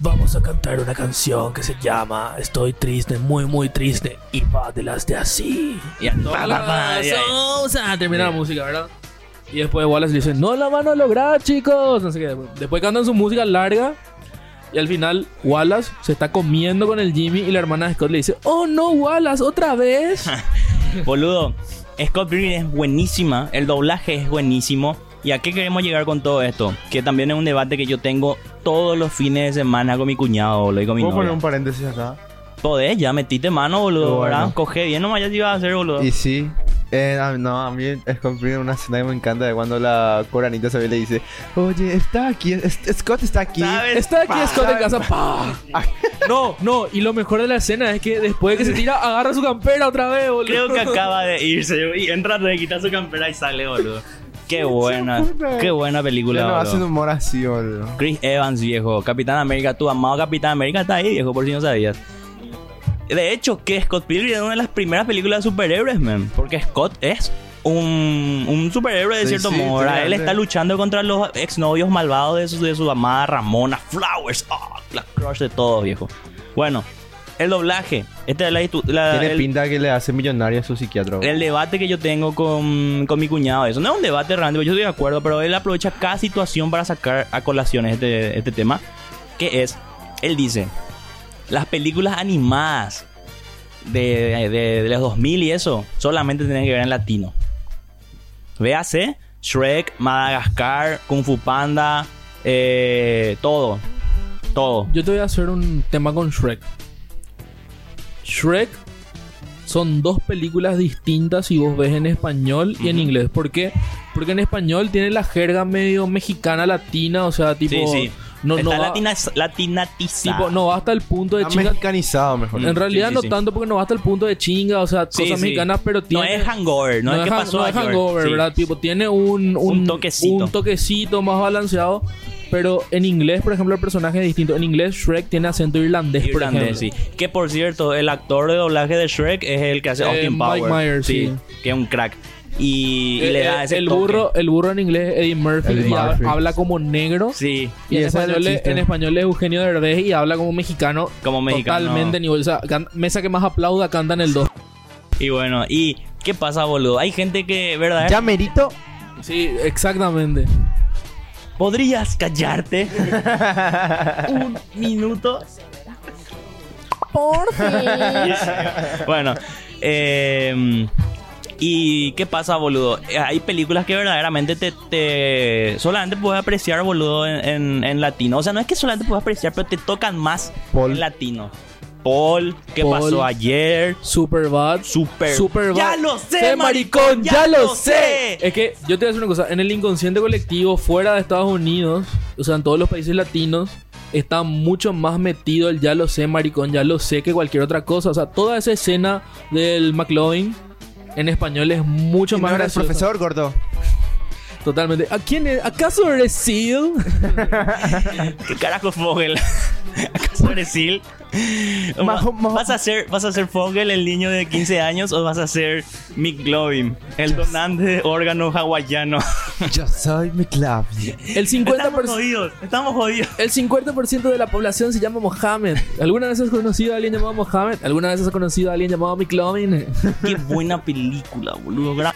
vamos a cantar una canción que se llama Estoy triste, muy, muy triste. Y va de las de así.
Y a toda la madre ahí.
Vamos a terminar la música, ¿verdad? Y después Wallace le dice, no la van a lograr, chicos. No sé qué. Después cantan su música larga. Y al final, Wallace se está comiendo con el Jimmy y la hermana de Scott le dice, oh no, Wallace, otra vez.
Boludo, Scott Pilgrim es buenísima, el doblaje es buenísimo. ¿Y a qué queremos llegar con todo esto? Que también es un debate que yo tengo todos los fines de semana con mi cuñado, boludo, y con mi
¿Puedo poner un paréntesis acá?
Podés, ya metiste mano, boludo,
bueno.
¿verdad? Coge bien, nomás ya te iba a hacer, boludo.
Y sí. Eh, a- no, a mí es cumplir una escena que me encanta de cuando la coranita se ve y le dice, oye, está aquí, es- Scott está aquí.
¿Sabes?
Está aquí Scott en casa. ¡pa! No, no, y lo mejor de la escena es que después de que se tira, agarra su campera otra vez, boludo.
Creo que acaba de irse y entra, le quita su campera y sale, boludo. Qué buena, qué buena película,
Ya no hacen humor así, boludo.
Chris Evans, viejo. Capitán América, tu amado Capitán América está ahí, viejo, por si no sabías. De hecho, que Scott Pilgrim es una de las primeras películas de superhéroes, man. Porque Scott es un, un superhéroe de
Sí,
cierto
sí,
modo. ¿verdad? Él está luchando contra los exnovios malvados de su, de su amada Ramona Flowers. Ah, la crush de todos, viejo. Bueno, el doblaje. Esta es la, distu- la-
Tiene
el-
pinta que le hace millonario a su psiquiatra.
el debate que yo tengo con, con mi cuñado, eso no es un debate realmente, yo estoy de acuerdo, pero él aprovecha cada situación para sacar a colación este, este tema, que es, él dice, las películas animadas de, de- de los 2000 y eso, solamente tienen que ver en latino. Véase, Shrek, Madagascar, Kung Fu Panda, eh, todo, todo.
Yo te voy a hacer un tema con Shrek. Shrek son dos películas distintas si vos ves en español y en inglés. ¿Por qué? Porque en español tiene la jerga medio mexicana latina, o sea, tipo
sí, sí.
no no
Está
va,
latina, latinatizada.
tipo no va hasta el punto de
Está
chinga.
mexicanizado mejor.
En realidad
sí,
no
sí.
tanto porque no va hasta el punto de chinga, o sea,
Sí,
cosas
sí.
mexicanas, pero
No
tiene
es hangover, no, es que pasó
no es hangover,
Sí.
¿verdad? Tipo, tiene un, un,
Un toquecito.
un toquecito más balanceado. Pero en inglés, por ejemplo, el personaje es distinto. En inglés, Shrek tiene acento irlandés,
Irlandés, sí. Que por cierto, el actor de doblaje de Shrek es el que hace
Eh,
Austin
Mike
Powers.
Myers, sí.
Que es un crack. Y, y
Eh,
le da
eh,
ese
el
toque.
burro, el burro en inglés es Eddie Murphy
Eddie
y ha-
Murphy.
habla como negro.
Sí,
Y,
Y
en, español es,
chiste.
en español es Eugenio Derbez y habla como mexicano.
Como mexicano.
Totalmente nivel. O sea, can- mesa que más aplauda canta en el 2.
y bueno, ¿y qué pasa, boludo? Hay gente que, ¿verdad?
Ya merito.
Sí, exactamente.
¿Podrías callarte un minuto?
Por fin.
Bueno, eh, ¿y qué pasa, boludo? Hay películas que verdaderamente te, te- solamente puedes apreciar, boludo, en, en- en latino. O sea, no es que solamente puedes apreciar, pero te tocan más
Paul.
en latino. Paul, ¿qué
Paul.
pasó ayer?
Superbad.
Super.
Superbad.
¡Ya lo sé, maricón! ¡Ya lo sé!
Es que yo te voy a decir una cosa. En el inconsciente colectivo, fuera de Estados Unidos, o sea, en todos los países latinos, está mucho más metido el ya lo sé, maricón, ya lo sé que cualquier otra cosa. O sea, toda esa escena del McLovin en español es mucho
¿Y
más
no profesor, gordo?
Totalmente. ¿A quién es? ¿Acaso eres Seal?
¿Qué carajo Fogel? ¿Acaso eres?
Majo- majo-
¿Vas a ser, vas a ser Fogel, el niño de 15 años, o vas a ser Mick Glovin, el donante de órgano hawaiano?
Yo soy McLovin.
El 50%,
Estamos jodidos, estamos jodidos.
el 50% de la población se llama Mohammed. ¿Alguna vez has conocido a alguien llamado Mohammed? ¿Alguna vez has conocido a alguien llamado McLovin?
Qué buena película, boludo. Gra-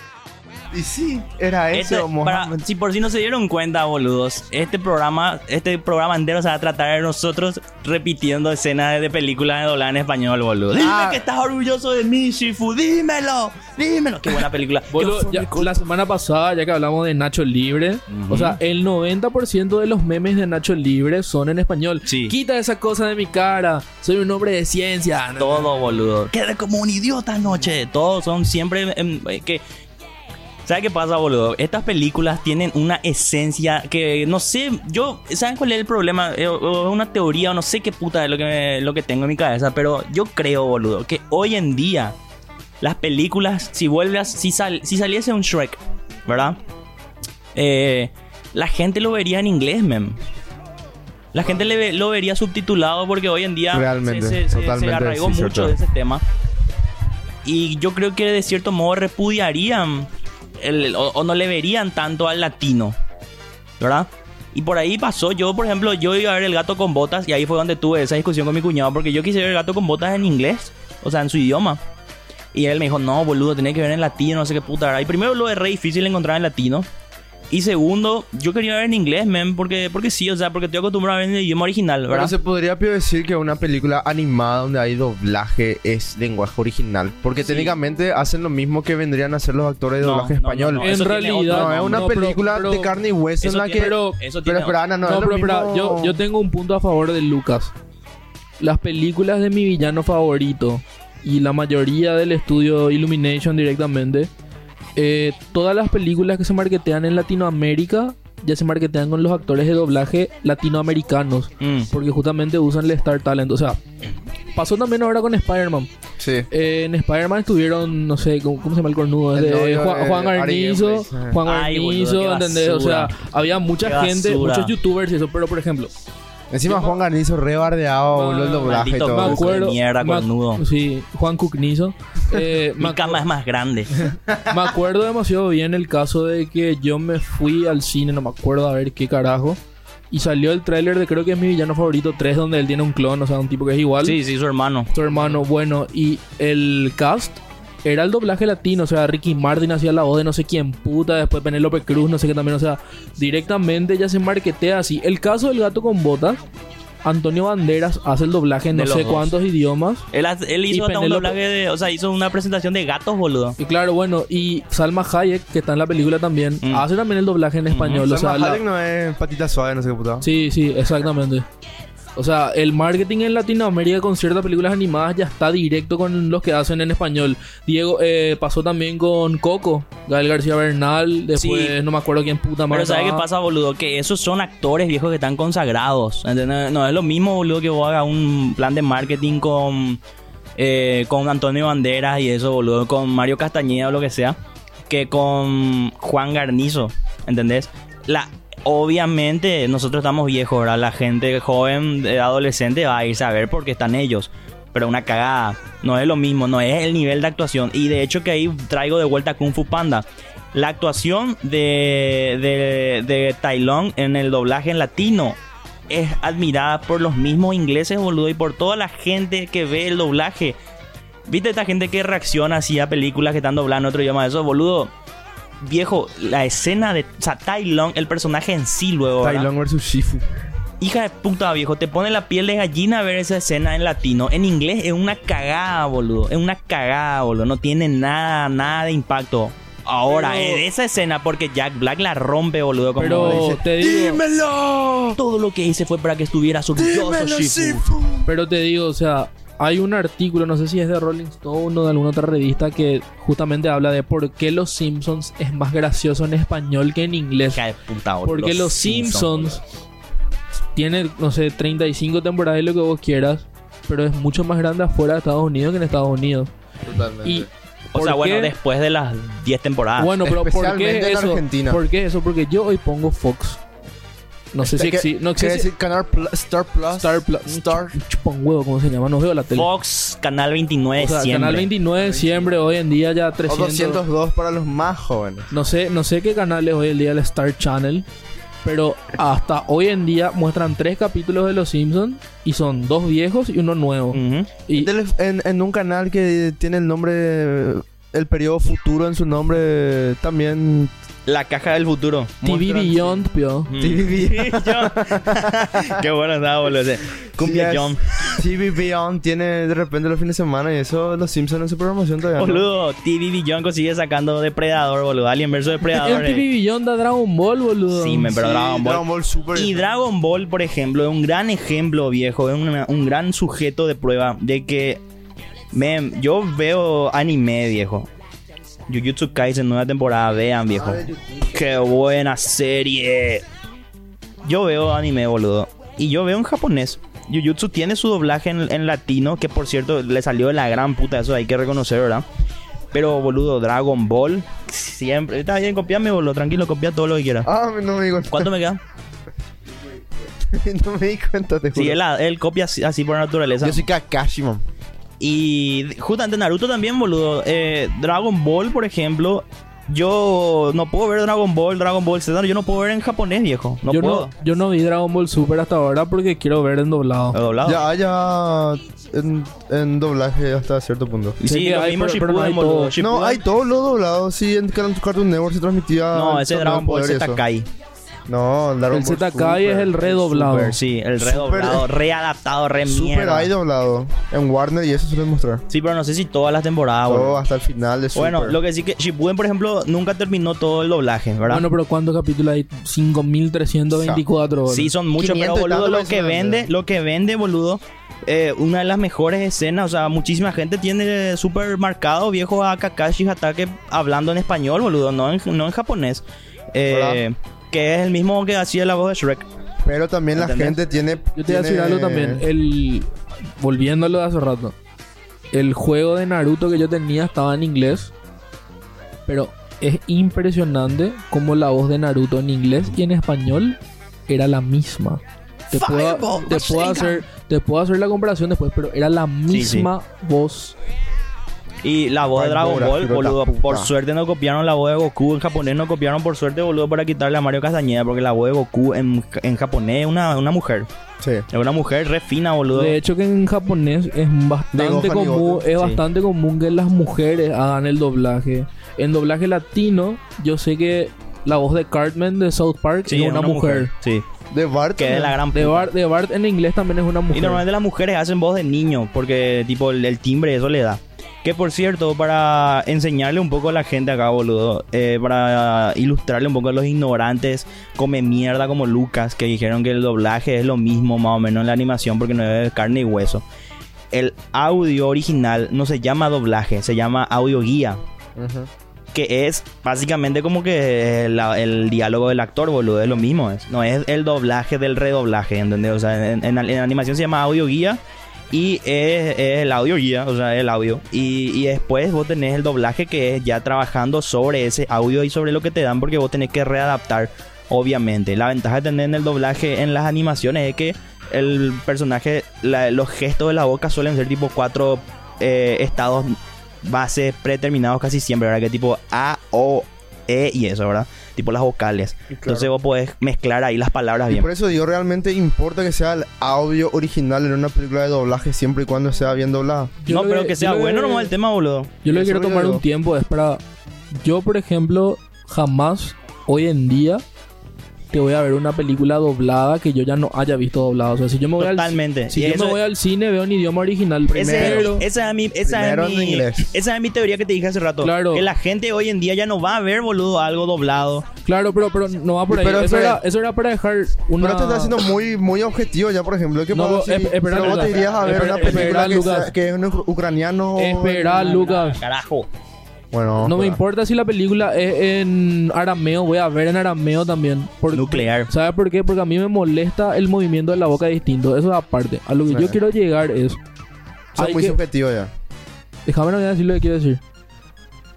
Y sí, era eso,
Este- para- si por si no se dieron cuenta, boludos, este programa, este programa entero se va a tratar de nosotros repitiendo escenas de, películas de doblaje en español, boludo. Dime
Ah.
que estás orgulloso de mí, Shifu, dímelo, dímelo. Qué buena película.
Ya- la semana pasada, ya que hablamos de Nacho Libre, o sea, el 90% de los memes de Nacho Libre son en español.
Sí.
Quita esa cosa de mi cara, soy un hombre de ciencia.
Todo, boludo. Quedé como un idiota anoche. Todos son siempre em, eh, que. ¿Sabes qué pasa, boludo? Estas películas tienen una esencia que no sé. Yo, ¿saben cuál es el problema? Eh, o- o una teoría o no sé qué puta es lo que, me- lo que tengo en mi cabeza. Pero yo creo, boludo, que hoy en día las películas, si vuelves, si, sal- si saliese un Shrek, ¿verdad? Eh, la gente lo vería en inglés, mem. La gente le ve- lo vería subtitulado porque hoy en día
Realmente,
se, se- se- se
totalmente,
arraigó
sí,
mucho
cierto.
de ese tema. Y yo creo que de cierto modo repudiarían o no le verían tanto al latino, ¿verdad? Y por ahí pasó, yo por ejemplo, yo iba a ver El gato con botas y ahí fue donde tuve esa discusión con mi cuñado porque yo quise ver El gato con botas en inglés, o sea, en su idioma. Y él me dijo, no, boludo, tenés que ver en latino, no sé qué puta, ¿verdad? Y primero lo es re difícil encontrar en latino. Y segundo, yo quería ver en inglés, men, porque, porque sí, o sea, porque estoy acostumbrado a ver en el idioma original,
Pero
¿verdad?
se podría pero decir que una película animada donde hay doblaje es lenguaje original. Porque técnicamente hacen lo mismo que vendrían a hacer los actores de
No,
doblaje
no,
español.
no,
En realidad,
No, es una
No, pero-
película
pero-
de carne y hueso
Eso
en la
tiene-
que...
pero-
eso
pero
tiene-
espera, no,
No,
es lo
pero espera,
mismo-
yo, yo tengo un punto a favor de Lucas. Las películas de mi villano favorito y la mayoría del estudio Illumination directamente, eh, todas las películas que se marketean en Latinoamérica ya se marketean con los actores de doblaje latinoamericanos.
Mm.
Porque justamente usan el Star Talent. O sea, pasó también ahora con Spider-Man.
Sí.
Eh, en Spider-Man estuvieron, no sé, ¿cómo, cómo se llama el cornudo?
El
De
novio
Juan, Juan.
Gameplays.
Juan
Ay, boludo,
Garnizo,
qué
¿entendés? O sea, había mucha
Qué
gente,
basura.
muchos youtubers y eso. Pero, por ejemplo,
Encima Juan Garnizo re bardeado,
Ma-
boludo, el doblaje y todo.
me
de
acuerdo.
mierda, cornudo.
Sí, Juan Cucnizo. Eh,
Mi cama es más grande.
Me acuerdo demasiado bien el caso de que yo me fui al cine, no me acuerdo a ver qué carajo. Y salió el tráiler de creo que es mi villano favorito 3, donde él tiene un clon, o sea, un tipo que es igual.
Sí, sí, su hermano.
Su hermano, bueno, y el cast era el doblaje latino, o sea, Ricky Martin hacía la voz de no sé quién puta, después Penélope Cruz, no sé qué también, o sea, directamente ya se marketea así. El caso del gato con botas, Antonio Banderas hace el doblaje en
De
no sé
dos.
cuántos idiomas.
Él, él hizo hasta un doblaje de. O sea, hizo una presentación de gatos, boludo.
Y claro, bueno, y Salma Hayek, que está en la película también,
Mm.
hace también el doblaje en español. o sea,
Salma
la-
Hayek no es patita suave, no sé qué puta.
Sí, sí, exactamente. O sea, el marketing en Latinoamérica con ciertas películas animadas ya está directo con los que hacen en español. Diego eh, pasó también con Coco, Gael García Bernal, después
Sí.
no me acuerdo quién puta más.
Pero ¿sabes qué pasa, boludo? Que esos son actores viejos que están consagrados. ¿entendés? No es lo mismo, boludo, que vos hagas un plan de marketing con, eh, con Antonio Banderas y eso, boludo, con Mario Castañeda o lo que sea, que con Juan Garnizo, ¿entendés? La, obviamente nosotros estamos viejos. La gente joven, eh, adolescente va a irse a ver porque están ellos. Pero una cagada, no es lo mismo, no es el nivel de actuación. Y de hecho que ahí traigo de vuelta Kung Fu Panda. La actuación de, de, de Tai Lung en el doblaje en latino es admirada por los mismos ingleses, boludo, y por toda la gente que ve el doblaje. ¿Viste esta gente que reacciona así a películas que están doblando otro idioma? Eso, boludo. Viejo, la escena de... O sea, Tai Lung, el personaje en sí luego,
Tai. Lung versus Shifu.
Hija de puta, viejo, te pone la piel de gallina ver esa escena en latino. En inglés es una cagada, boludo. Es una cagada, boludo. No tiene nada, nada de impacto. Ahora,
Pero-
en esa escena, porque Jack Black la rompe, boludo. Como
Pero
dice,
te digo,
¡Dímelo!
todo lo que hice fue para que estuvieras orgulloso,
¡Dímelo,
Shifu.
Shifu!
pero te digo, o sea, hay un artículo, no sé si es de Rolling Stone o de alguna otra revista que justamente habla de por qué Los Simpsons es más gracioso en español que en inglés. Porque los Simpsons tiene, no sé, 35 temporadas y lo que vos quieras, pero es mucho más grande afuera de Estados Unidos que en Estados Unidos.
Totalmente.
Y
O
¿por
sea, bueno,
qué?
después de las 10 temporadas.
bueno, pero ¿por qué eso?
Argentina.
¿Por qué eso? Porque yo hoy pongo Fox. No sé si
¿Qué-
existe. No existe.
decir Canal Star Plus.
Star Plus.
Star.
Chupa un huevo, ¿cómo se llama? No veo la tele.
Fox, Canal 29,
o sea,
siempre.
Canal 29 siempre, hoy en día ya
O
300.
202 para los más jóvenes.
No sé, no sé qué canal es hoy en día el Star Channel. Pero hasta hoy en día muestran tres capítulos de Los Simpsons y son dos viejos y uno nuevo. Y
En, en un canal que tiene el nombre el periodo futuro en su nombre también.
La caja del futuro.
TV Beyond, pio.
Mm.
TV
Qué bueno estaba, boludo. Cumbia
Sí,
Jump.
TV Beyond tiene de repente los fines de semana y eso los Simpsons en su programación todavía. ¿no?
Boludo, TV Beyond sigue sacando Depredador, boludo. Alien vs Depredador.
TV
eh.
Beyond da Dragon Ball, boludo.
Sí, me pero
Sí,
Dragon Ball.
Dragon Ball Super.
Y Dragon Ball, por ejemplo, es un gran ejemplo, viejo. Es una- un gran sujeto de prueba de que. men, yo veo anime, viejo. Jujutsu Kaisen, nueva temporada, vean, viejo. Qué buena serie. Yo veo anime, boludo. Y yo veo en japonés. Jujutsu tiene su doblaje en, en latino, que por cierto le salió de la gran puta, eso hay que reconocer, ¿verdad? Pero, boludo, Dragon Ball, siempre. Está bien, copiame, boludo, tranquilo, copia todo lo que quieras.
Ah, no me di cuenta.
¿Cuánto me queda?
no me di cuenta, te juro.
Sí, él, él copia así, así por naturaleza.
Yo soy Kakashi, man.
Y justamente Naruto también, boludo. Eh, Dragon Ball, por ejemplo. Yo no puedo ver Dragon Ball, Dragon Ball Z. Yo no puedo ver en japonés, viejo. No
yo,
puedo.
no, yo no vi Dragon Ball Super hasta ahora porque quiero ver en doblado.
¿He doblado?
Ya, ya en, en doblaje hasta cierto punto.
Sí, lo
hay,
mismo
pero- pero no
Shippuden,
hay todo.
No,
Shippuden-
hay todo lo doblado. Sí, en Car- Cartoon Network se transmitía.
No, ese Dragon Ball Z. Kai.
No, el Dragon
El
Ball
ZK
Super,
es el redoblado.
Super, sí, el redoblado, readaptado, re
Super
mierda.
hay doblado. En Warner y eso suelen mostrar.
Sí, pero no sé si todas las temporadas,
Todo hasta el final de Super.
Bueno, lo que sí que Shippuden, por ejemplo, nunca terminó todo el doblaje, ¿verdad?
Bueno, pero ¿cuántos capítulos hay? 5324. boludo.
Sí, son muchos,
500
pero boludo, lo que vende, lo que vende, boludo, eh, una de las mejores escenas, o sea, muchísima gente tiene súper marcado viejo a Kakashi Hatake hablando en español, boludo, no en, no en japonés. Eh, que es el mismo que hacía la voz de Shrek.
Pero también la gente tiene.
Yo te voy a decir algo también. El... Volviendo a lo de hace rato. El juego de Naruto que yo tenía estaba en inglés. Pero es impresionante como la voz de Naruto en inglés y en español era la misma. Te puedo, te puedo hacer, te puedo hacer la comparación después, pero era la misma voz.
Y la voz de Dragon Ball, boludo, por suerte no copiaron la voz de Goku en japonés, no copiaron por suerte, boludo, para quitarle a Mario Castañeda, porque la voz de Goku en, en japonés es una, una mujer.
Sí.
Es una mujer re fina, boludo.
De hecho que en japonés es bastante
y
común, es
Sí.
bastante común que las mujeres hagan el doblaje. En doblaje latino, yo sé que la voz de Cartman de South Park
Sí,
es una, mujer.
Sí,
De Bart.
que es la gran
De. Bart, de Bart en inglés también es una
Y
mujer.
normalmente las mujeres hacen voz de niño, porque tipo el, el timbre eso le da. Que por cierto, para enseñarle un poco a la gente acá, boludo, eh, para ilustrarle un poco a los ignorantes come mierda como Lucas, que dijeron que el doblaje es lo mismo más o menos en la animación porque no es carne y hueso. El audio original no se llama doblaje, se llama audio guía. Que es básicamente como que el, el diálogo del actor, boludo, es lo mismo. Es, no es el doblaje del redoblaje, ¿entendés? O sea, en, en- en animación se llama audio guía y es, el audio guía, o sea, el audio. Y, y después vos tenés el doblaje que es ya trabajando sobre ese audio y sobre lo que te dan porque vos tenés que readaptar, obviamente. La ventaja de tener en el doblaje en las animaciones es que el personaje, los gestos de la boca suelen ser tipo cuatro eh, estados bases predeterminados casi siempre, ¿verdad? Que tipo A, O, E y eso, ¿verdad? Tipo las vocales. Entonces vos podés mezclar ahí las palabras
Y
bien.
por eso digo, realmente importa que sea el audio original en una película de doblaje siempre y cuando sea bien doblada.
Yo
no, pero
que-
que sea bueno
que-
nomás el tema, boludo.
Yo lo que quiero tomar un tiempo es para... Yo, por ejemplo, jamás hoy en día te voy a ver una película doblada que yo ya no haya visto doblada. O sea, si yo me voy,
Totalmente.
al, si yo me voy al cine, veo en idioma original
Ese-
primero.
esa es mi, esa
primero
es
en
mi,
inglés.
esa es mi teoría que te dije hace rato.
Claro.
Que la gente hoy en día ya no va a ver, boludo, algo doblado.
Claro, pero, pero no va por ahí.
Pero
eso, era, eso era para dejar una...
Pero te está haciendo muy, muy objetivo ya, por ejemplo. ¿Qué
No,
pasa si,
esp- espera,
si vos
Lucas.
te irías a ver
Espera,
una película
espera,
que, sea- que es un ucr- ucraniano? o-
Espera, Lucas.
Carajo.
Bueno,
No me importa si la película es en arameo, voy a ver en arameo también. Por-
Nuclear.
¿Sabes por qué? Porque a mí me molesta el movimiento de la boca distinto. Eso es aparte. A lo que yo quiero llegar es.
Muy
que-
subjetivos ya.
Déjame no voy a decir lo que quiero decir.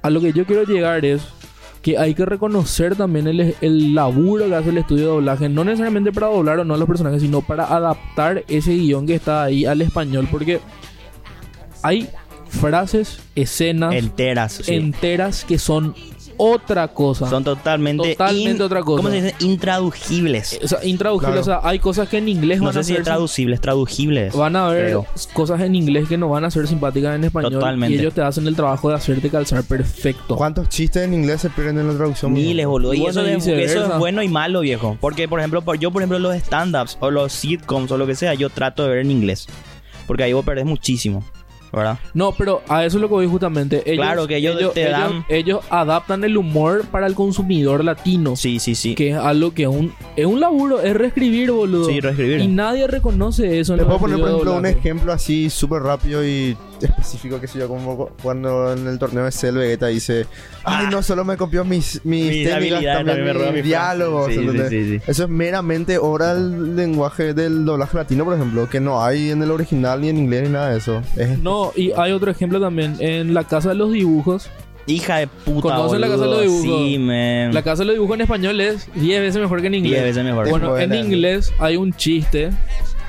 A lo que yo quiero llegar es que hay que reconocer también el, el laburo que hace el estudio de doblaje. No necesariamente para doblar o no a los personajes, sino para adaptar ese guion que está ahí al español. Porque hay frases, escenas
Enteras. sí.
enteras que son otra cosa.
Son totalmente...
Totalmente otra cosa.
¿Cómo se dice? Intraducibles.
o sea, intraducible.
Claro.
O sea, hay cosas que en inglés
No
van a
sé si es
ser
traducibles, traducibles.
Van a haber
creo.
cosas en inglés que no van a ser simpáticas en español.
Totalmente.
Y ellos te hacen el trabajo de hacerte calzar perfecto.
¿Cuántos chistes en inglés se pierden en la traducción?
Miles, boludo. Y
Bueno,
eso,
y
es, eso es bueno y malo, viejo. Porque, por ejemplo, por- yo, por ejemplo, los stand-ups o los sitcoms o lo que sea, yo trato de ver en inglés. Porque ahí vos perdés muchísimo, ¿verdad?
No, pero a eso es lo que voy justamente. Ellos,
Claro, que ellos te dan-
ellos adaptan el humor para el consumidor latino.
Sí, sí, sí.
Que es algo que es un, es un laburo, es reescribir, boludo.
Sí, reescribir.
Y nadie reconoce eso. en
Te puedo poner, por ejemplo, un
doblaje.
ejemplo así súper rápido y específico, que sé yo, como cu- cuando en el torneo de Cell Vegeta dice, ay, no solo me copió mis, mis,
Mis
técnicas, también, mis
mis
diálogos.
Sí,
¿entendés?
sí, sí, sí.
Eso es meramente obra del lenguaje del doblaje latino, por ejemplo, que no hay en el original ni en inglés ni nada de eso. Es-
No, y hay otro ejemplo también. En la casa de los dibujos.
Hija de puta,
¿Conocen la casa de
boludo.
los dibujos?
Sí, man.
La casa de los dibujos en español es 10 veces mejor que en inglés.
10 veces mejor.
Bueno, en inglés hay un chiste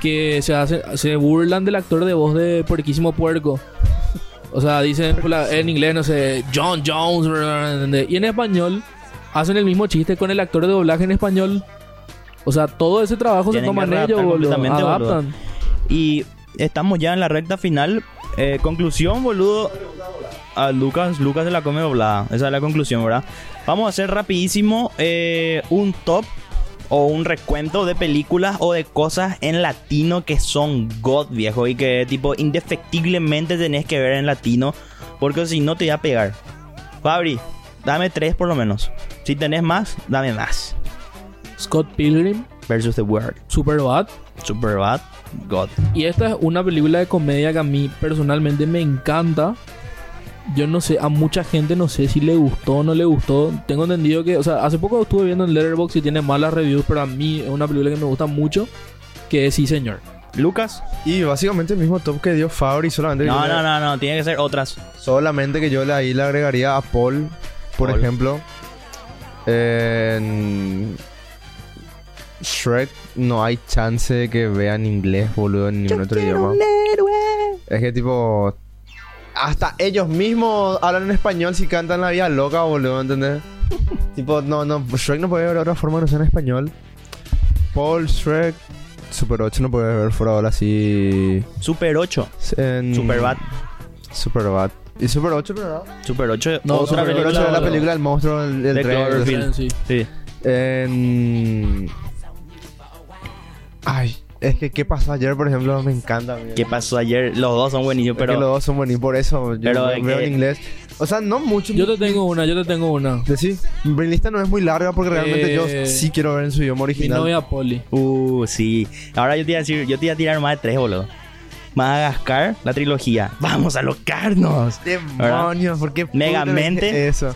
que se hace, se burlan del actor de voz de Puerquísimo Puerco. O sea, dicen en inglés, no sé, John Jones, y en español hacen el mismo chiste con el actor de doblaje en español. O sea, todo ese trabajo se
Tienen
toman
que
ellos,
adaptar
boludo. Adaptan.
Y estamos ya en la recta final. Eh, conclusión, boludo. A Lucas, Lucas se la come doblada. Esa es la conclusión, ¿verdad? Vamos a hacer rapidísimo eh, un top o un recuento de películas o de cosas en latino que son God, viejo. Y que tipo indefectiblemente tenés que ver en latino. Porque si no te voy a pegar. Fabri, dame tres por lo menos. Si tenés más, dame más.
Scott Pilgrim,
Versus the World.
Superbad.
Superbad, God.
Y esta es una película de comedia que a mí personalmente me encanta. Yo no sé, a mucha gente no sé si le gustó o no le gustó. Tengo entendido que, o sea, hace poco estuve viendo en Letterboxd y tiene malas reviews, pero a mí es una película que me gusta mucho. Que es Sí, señor.
Lucas.
Y básicamente el mismo top que dio Fabri, solamente
No,
le-
no, no, no, tiene que ser otras.
Solamente que yo le- ahí le agregaría a Paul, por
Paul.
ejemplo. En Shrek no hay chance de que vean inglés, boludo, en ningún otro idioma. Es que tipo... Hasta ellos mismos hablan en español si cantan la vida loca, boludo, ¿entendés? tipo, no, no, Shrek no puede ver otra forma de no ser en español. Paul, Shrek, Super 8 no puede ver fuera ahora así...
Super 8.
En...
Superbad.
Superbad. ¿Y Super 8, verdad?
Super 8.
No,
otra
Super
Super 8
película.
es la película del monstruo
De
tren.
Cloverfield.
Sí.
Sí.
En... Ay, es que ¿qué pasó ayer, por ejemplo? Me encanta. amigo.
¿Qué pasó ayer? Los dos son buenísimos,
Es que
pero.
los dos son buenos y por eso yo
Pero
veo,
que-
en inglés. O sea, no mucho.
Yo te tengo una, yo te tengo una.
Sí, mi lista no es muy larga porque realmente
Eh,
yo sí quiero ver en su idioma
Mi
original.
novia Polly.
Uh, sí. Ahora yo te iba a decir, yo te iba a tirar más de tres, boludo. Madagascar, la trilogía. Vamos a locarnos.
Demonios, ¿por qué
Megamente.
eso?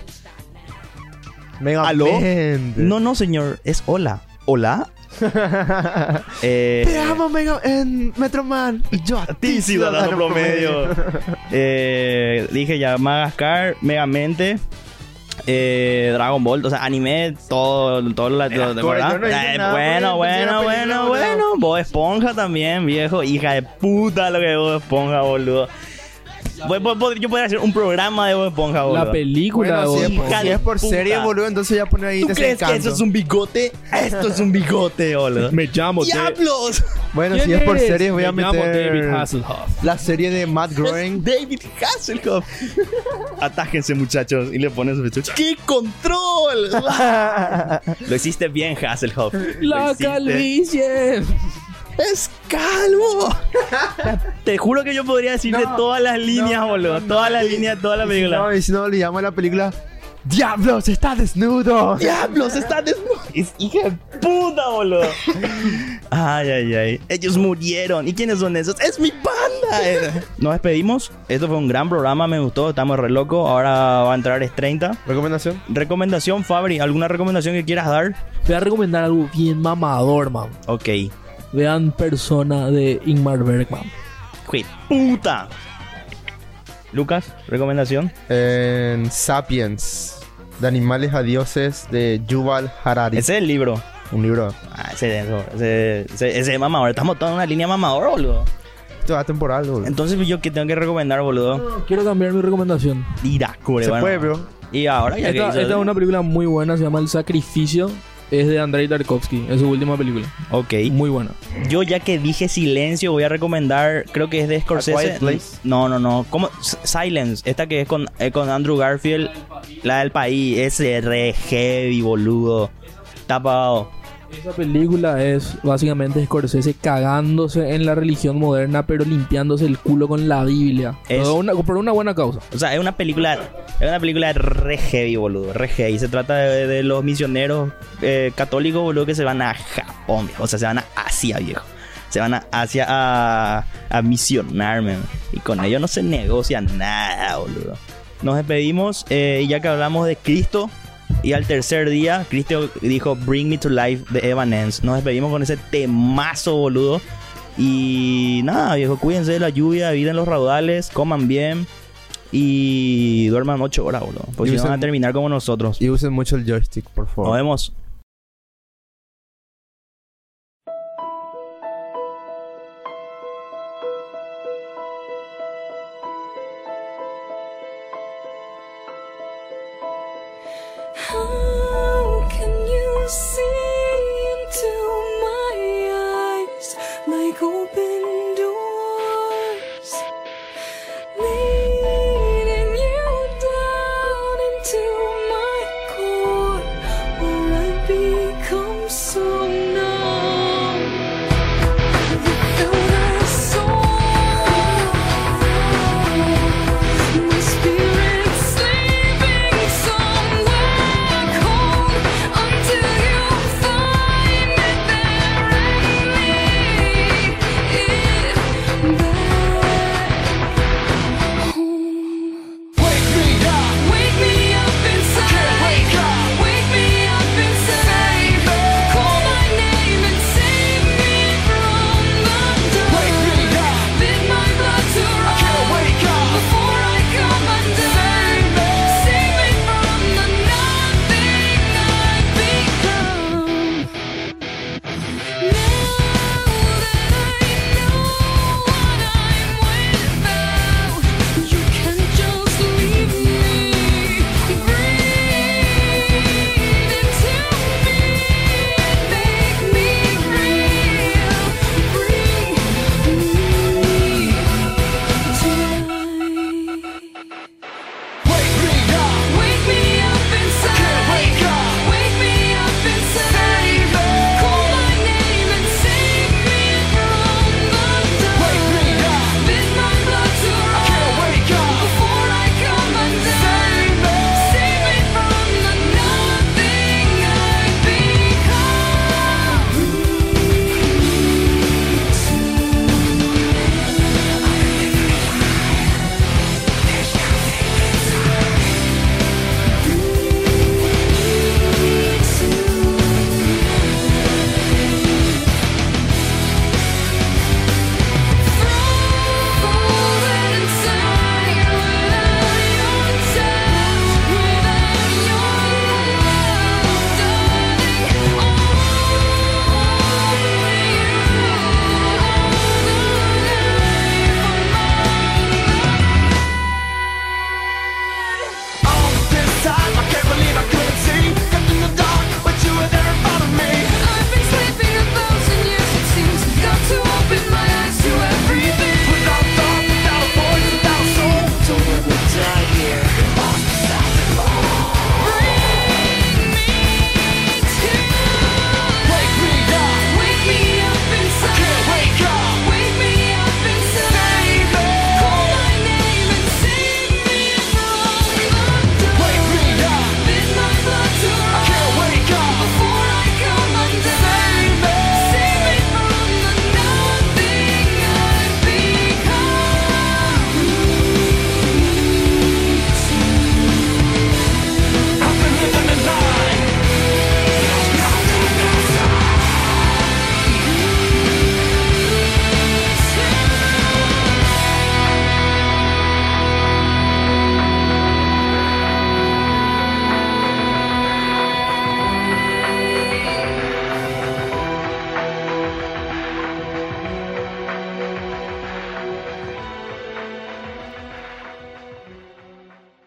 Megamente.
¿Aló? No, no, señor. Es hola. ¿Hola? eh,
Te amo, Mega en Metroman. Y yo a ti,
ciudadano promedio. Eh, dije ya, Madagascar, Megamente, eh, Dragon Ball, o sea, anime, todo, todo
Megazord,
¿verdad?
no
Eh,
nada,
bueno, bueno,
la
bueno, bueno. Bob Esponja también, viejo. Hija de puta lo que es Bob Esponja, boludo. Yo podría hacer un programa de Bob Esponja, boludo.
La película
Bueno, si es,
de
por-
Hija
si es por serie, boludo, entonces ya pone ahí
¿Tú crees que eso es un bigote? Esto es un bigote, boludo.
Me llamo
¡Diablos!
Bueno,
¿Quién
si es por serie, voy a
Me llamo
meter
David Hasselhoff.
la serie de Matt Groening.
David Hasselhoff. Atájense, muchachos. Y le ponen su. ¡Qué control! Lo hiciste bien, Hasselhoff.
La calvicie.
¡Es calvo! Te juro que yo podría decirte
No,
todas las líneas,
no,
boludo.
no,
todas
no.
las líneas, toda la
No,
película.
y si no, le llamo a la película ¡Diablos, está desnudo!
¡Diablos! ¡Está desnudo! ¡Es hija de puta, boludo! Ay, ay, ay. Ellos murieron. ¿Y quiénes son esos? ¡Es mi banda! Eh, Nos despedimos. Esto fue un gran programa, me gustó. Estamos re locos. Ahora va a entrar es 30.
¿Recomendación?
Recomendación, Fabri. ¿Alguna recomendación que quieras dar?
Voy a recomendar algo bien mamador, man.
Ok.
Vean Persona de Ingmar Bergman.
¡Jue puta! Lucas, recomendación.
En Sapiens, de animales a dioses, de Yuval Harari.
Ese es el libro.
Un libro.
Ah, ese, eso, ese, ese, ese es mamador. Estamos todos en una línea mamador, boludo.
Esto es temporal, boludo.
Entonces, yo que tengo que recomendar, boludo.
Quiero cambiar mi recomendación.
Ira, cubre,
Se
bueno.
puede, bro.
Y ahora ya que
Esta,
hizo-
esta es una película muy buena, se llama El Sacrificio. Es de Andrei Tarkovsky, es su última película.
Ok.
Muy buena.
Yo ya que dije silencio, voy a recomendar, creo que es de Scorsese.
Quiet Place?
No, no, no. ¿Cómo? Silence, esta que es con, eh, con Andrew Garfield, la del país, ese re heavy, boludo. Tapado.
Esa película es básicamente Scorsese cagándose en la religión moderna, pero limpiándose el culo con la Biblia.
Es-
una- por una buena causa.
O sea, es una película, es una película re heavy, boludo, re heavy. Se trata de, de los misioneros eh, católicos, boludo, que se van a Japón, viejo. O sea, se van a Asia, viejo. Se van a Asia a, a misionar, man. Y con ellos no se negocia nada, boludo. Nos despedimos eh, y ya que hablamos de Cristo. Y al tercer día, Cristo dijo Bring Me to Life de Evanescence. Nos despedimos con ese temazo, boludo. Y nada, viejo, cuídense de la lluvia, eviten los raudales, coman bien. Y duerman 8 horas, boludo. Porque si no van a terminar como nosotros.
Y usen mucho el joystick, por
Nos
favor.
vemos.